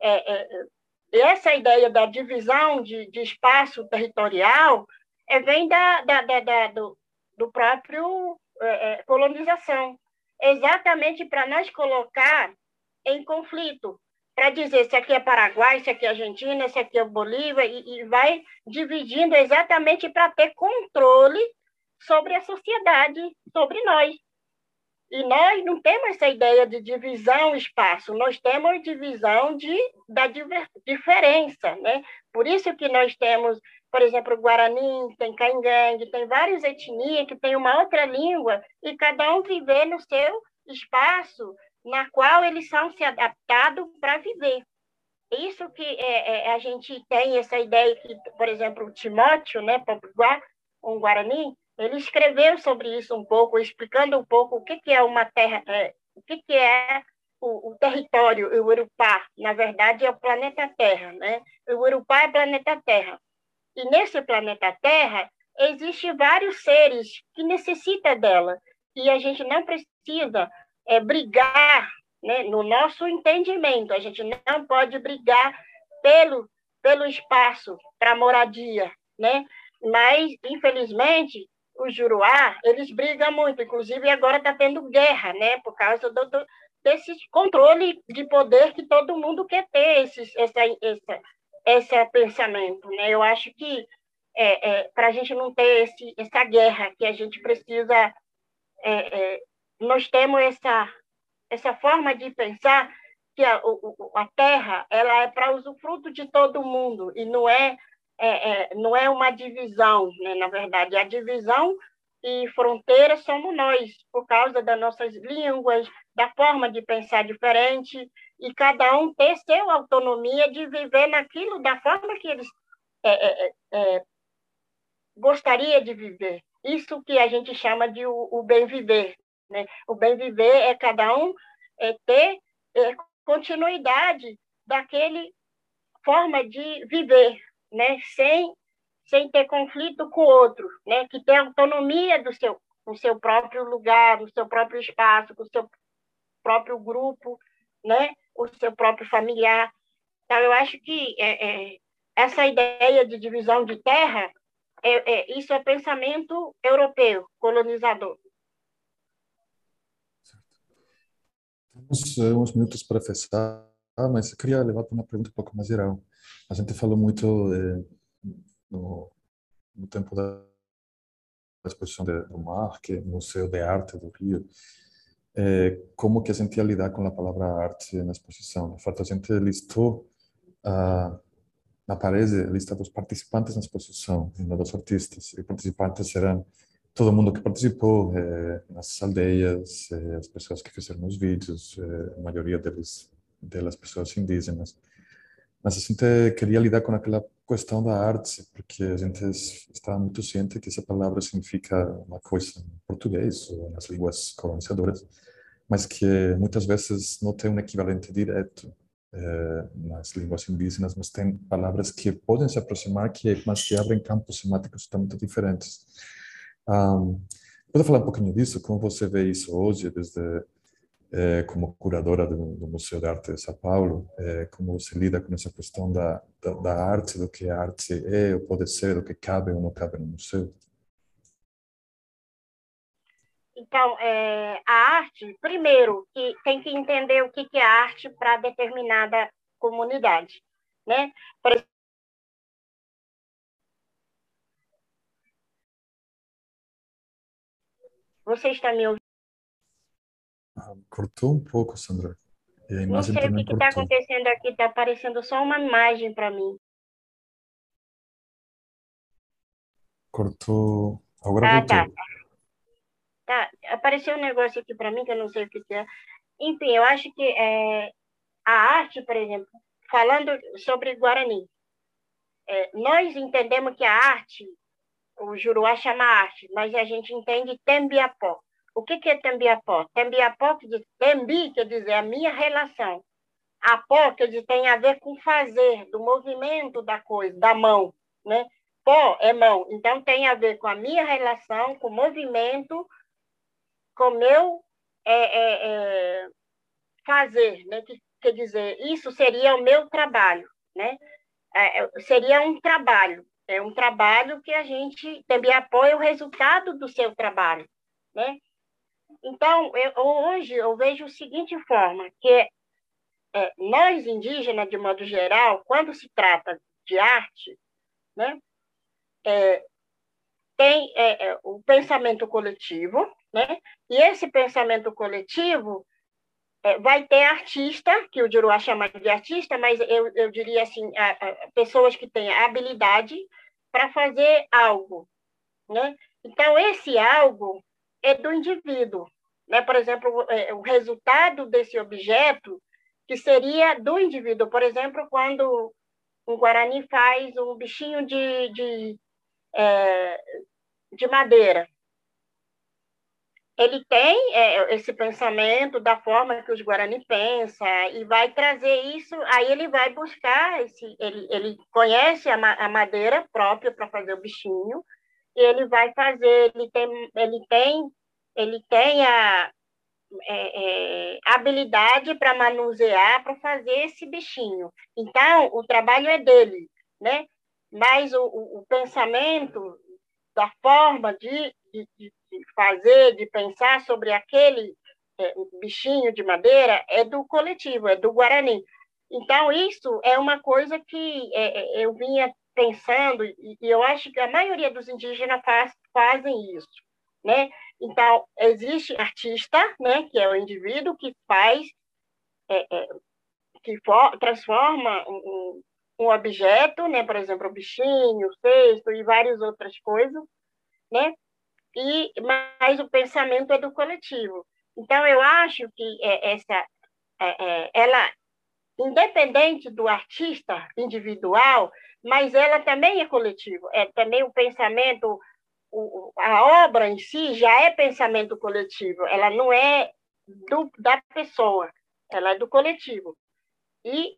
[SPEAKER 3] é, é, essa ideia da divisão de, de espaço territorial é, vem da, da, da, da do, do, próprio é, é, colonização, exatamente para nós colocar em conflito, para dizer se aqui é Paraguai, se aqui é Argentina, se aqui é Bolívia, e, e vai dividindo exatamente para ter controle sobre a sociedade, sobre nós. E nós não temos essa ideia de divisão espaço, nós temos divisão de, da diver, diferença. Né? Por isso que nós temos, por exemplo, o Guarani, tem Caingangue, tem várias etnias que têm uma outra língua, e cada um viver no seu espaço, na qual eles são se adaptados para viver. Isso que é, é, a gente tem essa ideia que, por exemplo, o Timóteo, né, um Guarani, ele escreveu sobre isso um pouco, explicando um pouco o que, que é uma terra, é, o que, que é o, o, território, o Urupá, na verdade, é o planeta Terra, né? O Urupá é o planeta Terra. E nesse planeta Terra, existem vários seres que necessitam dela. E a gente não precisa é, brigar né, no nosso entendimento. A gente não pode brigar pelo, pelo espaço para moradia, né? Mas, infelizmente, o Juruá, eles brigam muito. Inclusive, agora está tendo guerra, né? Por causa do, do, desse controle de poder que todo mundo quer ter, esses, essa, essa, esse pensamento, né? Eu acho que é, é, para a gente não ter esse, essa guerra que a gente precisa é, é nós temos essa essa forma de pensar que a, a terra ela é para usufruto de todo mundo e não é, é, é não é uma divisão, né? na verdade, a divisão e fronteira somos nós, por causa das nossas línguas, da forma de pensar diferente, e cada um ter sua autonomia de viver naquilo da forma que eles é, é, é, é gostaria de viver. Isso que a gente chama de o, o bem viver. Né? O bem viver é cada um é, ter é, continuidade daquele forma de viver, né? sem, sem ter conflito com o outro, né? que tem autonomia do seu, do seu próprio lugar, do seu próprio espaço, com o seu próprio grupo, né? o seu próprio familiar. Então, eu acho que é, é, essa ideia de divisão de terra, é, é isso é pensamento europeu, colonizador.
[SPEAKER 2] Temos eh, uns minutos para fechar, mas eu queria levar para uma pergunta um pouco mais geral. A gente falou muito eh, no, no tempo da exposição do Mar, que é Museu de Arte do Rio, é, como que a gente ia lidar com a palavra arte na exposição. De fato, a gente listou uh, na parede a lista dos participantes na exposição, e dos artistas. E participantes eram todo mundo que participou, eh, nas aldeias, eh, as pessoas que fizeram os vídeos, eh, a maioria deles, delas pessoas indígenas. Mas a gente queria lidar com aquela questão da arte, porque a gente está muito ciente que essa palavra significa uma coisa em português ou nas línguas colonizadoras, mas que muitas vezes não tem um equivalente direto nas línguas indígenas, mas tem palavras que podem se aproximar, que, mas que abrem campos semânticos totalmente diferentes. Um, falar um pouquinho disso? Como você vê isso hoje, desde é, como curadora do, do, Museu de Arte de São Paulo? É, como você lida com essa questão da, da, da, arte, do que a arte é ou pode ser, do que cabe ou não cabe no museu?
[SPEAKER 3] Então, é, a arte, primeiro, que tem que entender o que é arte para determinada comunidade. Né? Por Você está me ouvindo?
[SPEAKER 2] Ah, cortou um pouco, Sandra.
[SPEAKER 3] E a imagem Não sei o que está acontecendo aqui, está aparecendo só uma imagem para mim.
[SPEAKER 2] Cortou. Agora ah,
[SPEAKER 3] voltou. Tá. tá. Apareceu um negócio aqui para mim que eu não sei o que é. Enfim, eu acho que é, a arte, por exemplo, falando sobre Guarani, é, nós entendemos que a arte o Juruá chama arte, mas a gente entende tembiapó. O que, que é tembiapó? Tembiapó, quer dizer, tembi quer dizer a minha relação. Apó quer dizer, tem a ver com fazer, do movimento da coisa, da mão. Né? Pó é mão. Então, tem a ver com a minha relação, com o movimento, com o meu é, é, é, fazer. Né? Que, quer dizer, isso seria o meu trabalho. Né? É, é, seria um trabalho. É um trabalho que a gente também apoia o resultado do seu trabalho, né? Então, eu, hoje eu vejo o seguinte forma, que é, nós indígenas, de modo geral, quando se trata de arte, né, é, tem é, é o pensamento coletivo, né? E esse pensamento coletivo é, vai ter artista, que o Juruá chama de artista, mas eu, eu diria assim, a, a, pessoas que têm habilidade para fazer algo. Né? Então, esse algo é do indivíduo. Né? Por exemplo, é, o resultado desse objeto, que seria do indivíduo. Por exemplo, quando um Guarani faz um bichinho de, de, é, de madeira ele tem é, esse pensamento da forma que os Guarani pensam e vai trazer isso, aí ele vai buscar, esse, ele, ele conhece a, a madeira própria para fazer o bichinho, e ele vai fazer, ele tem, ele tem, ele tem a é, é, habilidade para manusear, para fazer esse bichinho. Então, o trabalho é dele, né? Mas o, o, o pensamento da forma de, de, de de fazer, de pensar sobre aquele é, bichinho de madeira é do coletivo, é do Guarani. Então, isso é uma coisa que é, é eu vinha pensando, e, e, eu acho que a maioria dos indígenas faz, fazem isso. Né? Então, existe artista, né, que é o indivíduo que faz, é, é, que for, transforma um, um, objeto, né, por exemplo, o bichinho, o cesto e várias outras coisas, né, e mas o pensamento é do coletivo. Então eu acho que é, essa é, é, ela independente do artista individual, mas ela também é coletivo. É também o pensamento, o, a obra em si já é pensamento coletivo. Ela não é do, da pessoa, ela é do coletivo. E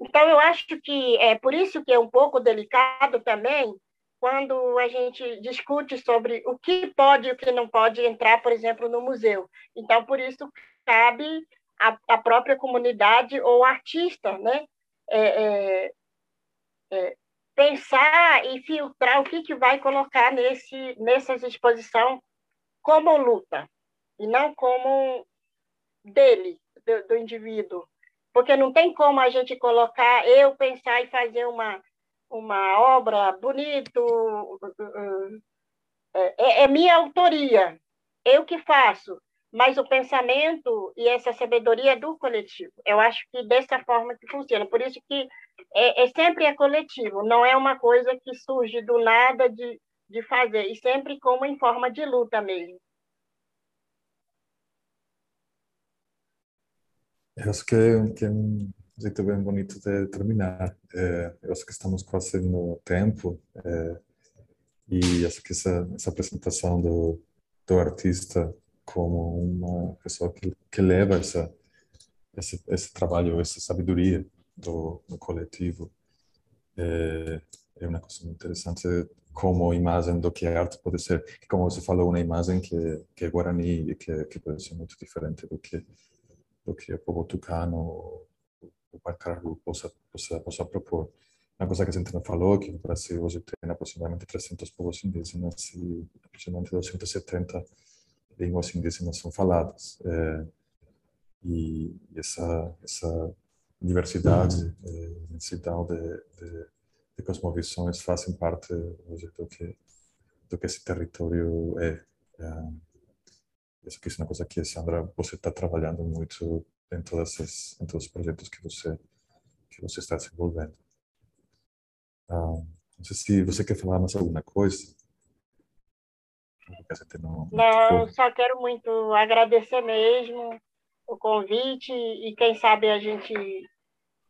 [SPEAKER 3] então eu acho que é por isso que é um pouco delicado também quando a gente discute sobre o que pode e o que não pode entrar, por exemplo, no museu. Então, por isso, cabe a própria comunidade ou artista né? É, é, é, pensar e filtrar o que, que vai colocar nesse, nessa exposição como luta, e não como dele, do, do indivíduo. Porque não tem como a gente colocar, eu pensar e fazer uma uma obra bonito, é, é minha autoria, eu que faço, mas o pensamento e essa sabedoria é do coletivo. Eu acho que dessa forma que funciona. Por isso que é, é sempre é coletivo, não é uma coisa que surge do nada de, de fazer, e sempre como em forma de luta mesmo.
[SPEAKER 2] Eu acho que, é, que é jeito bem bonito de terminar. É, eu acho que estamos quase no tempo é, e acho que essa, essa apresentação do, do artista como uma pessoa que, que leva essa, esse, esse trabalho, essa sabedoria do, do coletivo é, é uma coisa muito interessante como imagem do que a arte pode ser. Como você falou, uma imagem que, que é guarani e que, que pode ser muito diferente do que do que o povo tucano o Parcarru possa, possa, possa propor. Uma coisa que a gente não falou, que no Brasil hoje tem aproximadamente 300 povos indígenas e aproximadamente 270 línguas indígenas são faladas. É, e essa, essa diversidade, é, imensidão de, de, de cosmovisões fazem parte hoje do que, do que esse território é. é isso aqui é uma coisa que, Sandra, você está trabalhando muito em todos, esses, em todos os projetos que você, que você está desenvolvendo. Ah, não sei se você quer falar mais alguma coisa.
[SPEAKER 3] Não, não só quero muito agradecer mesmo o convite e quem sabe a gente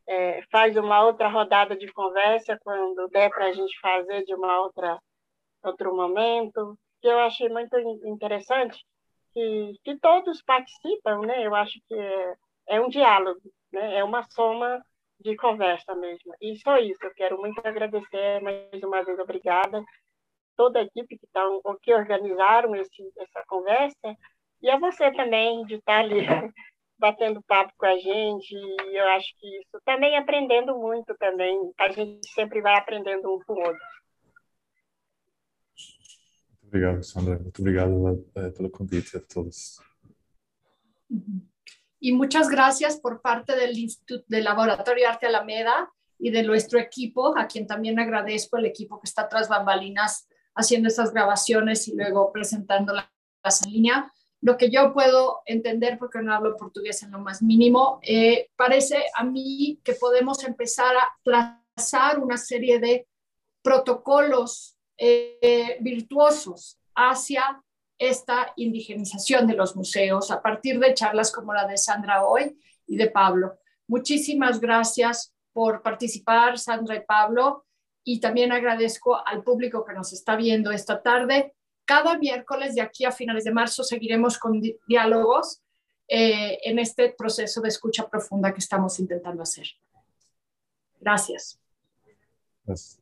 [SPEAKER 3] é, faz uma outra rodada de conversa quando der para a gente fazer de uma outra outro momento que eu achei muito interessante que, que todos participam, né? Eu acho que é, é um diálogo, né? É uma soma de conversa mesmo. E só isso, eu quero muito agradecer mais uma vez, obrigada toda a equipe que, tá, que organizaram esse, essa conversa, e a você também, de estar ali [LAUGHS] batendo papo com a gente, e eu acho que isso também aprendendo muito também, a gente sempre vai aprendendo um com o outro.
[SPEAKER 2] Muito obrigado, Sandra, muito obrigado eh, pelo convite a todos.
[SPEAKER 1] Y muchas gracias por parte del Instituto del Laboratorio Arte Alameda y de nuestro equipo, a quien también agradezco el equipo que está tras bambalinas haciendo estas grabaciones y luego presentándolas en línea. Lo que yo puedo entender, porque no hablo portugués en lo más mínimo, eh, parece a mí que podemos empezar a trazar una serie de protocolos eh, virtuosos hacia esta indigenización de los museos a partir de charlas como la de Sandra hoy y de Pablo. Muchísimas gracias por participar, Sandra y Pablo y también agradezco al público que nos está viendo esta tarde. Cada miércoles de aquí a finales de marzo seguiremos con diálogos eh, en este proceso de escucha profunda que estamos intentando hacer. Gracias. Gracias.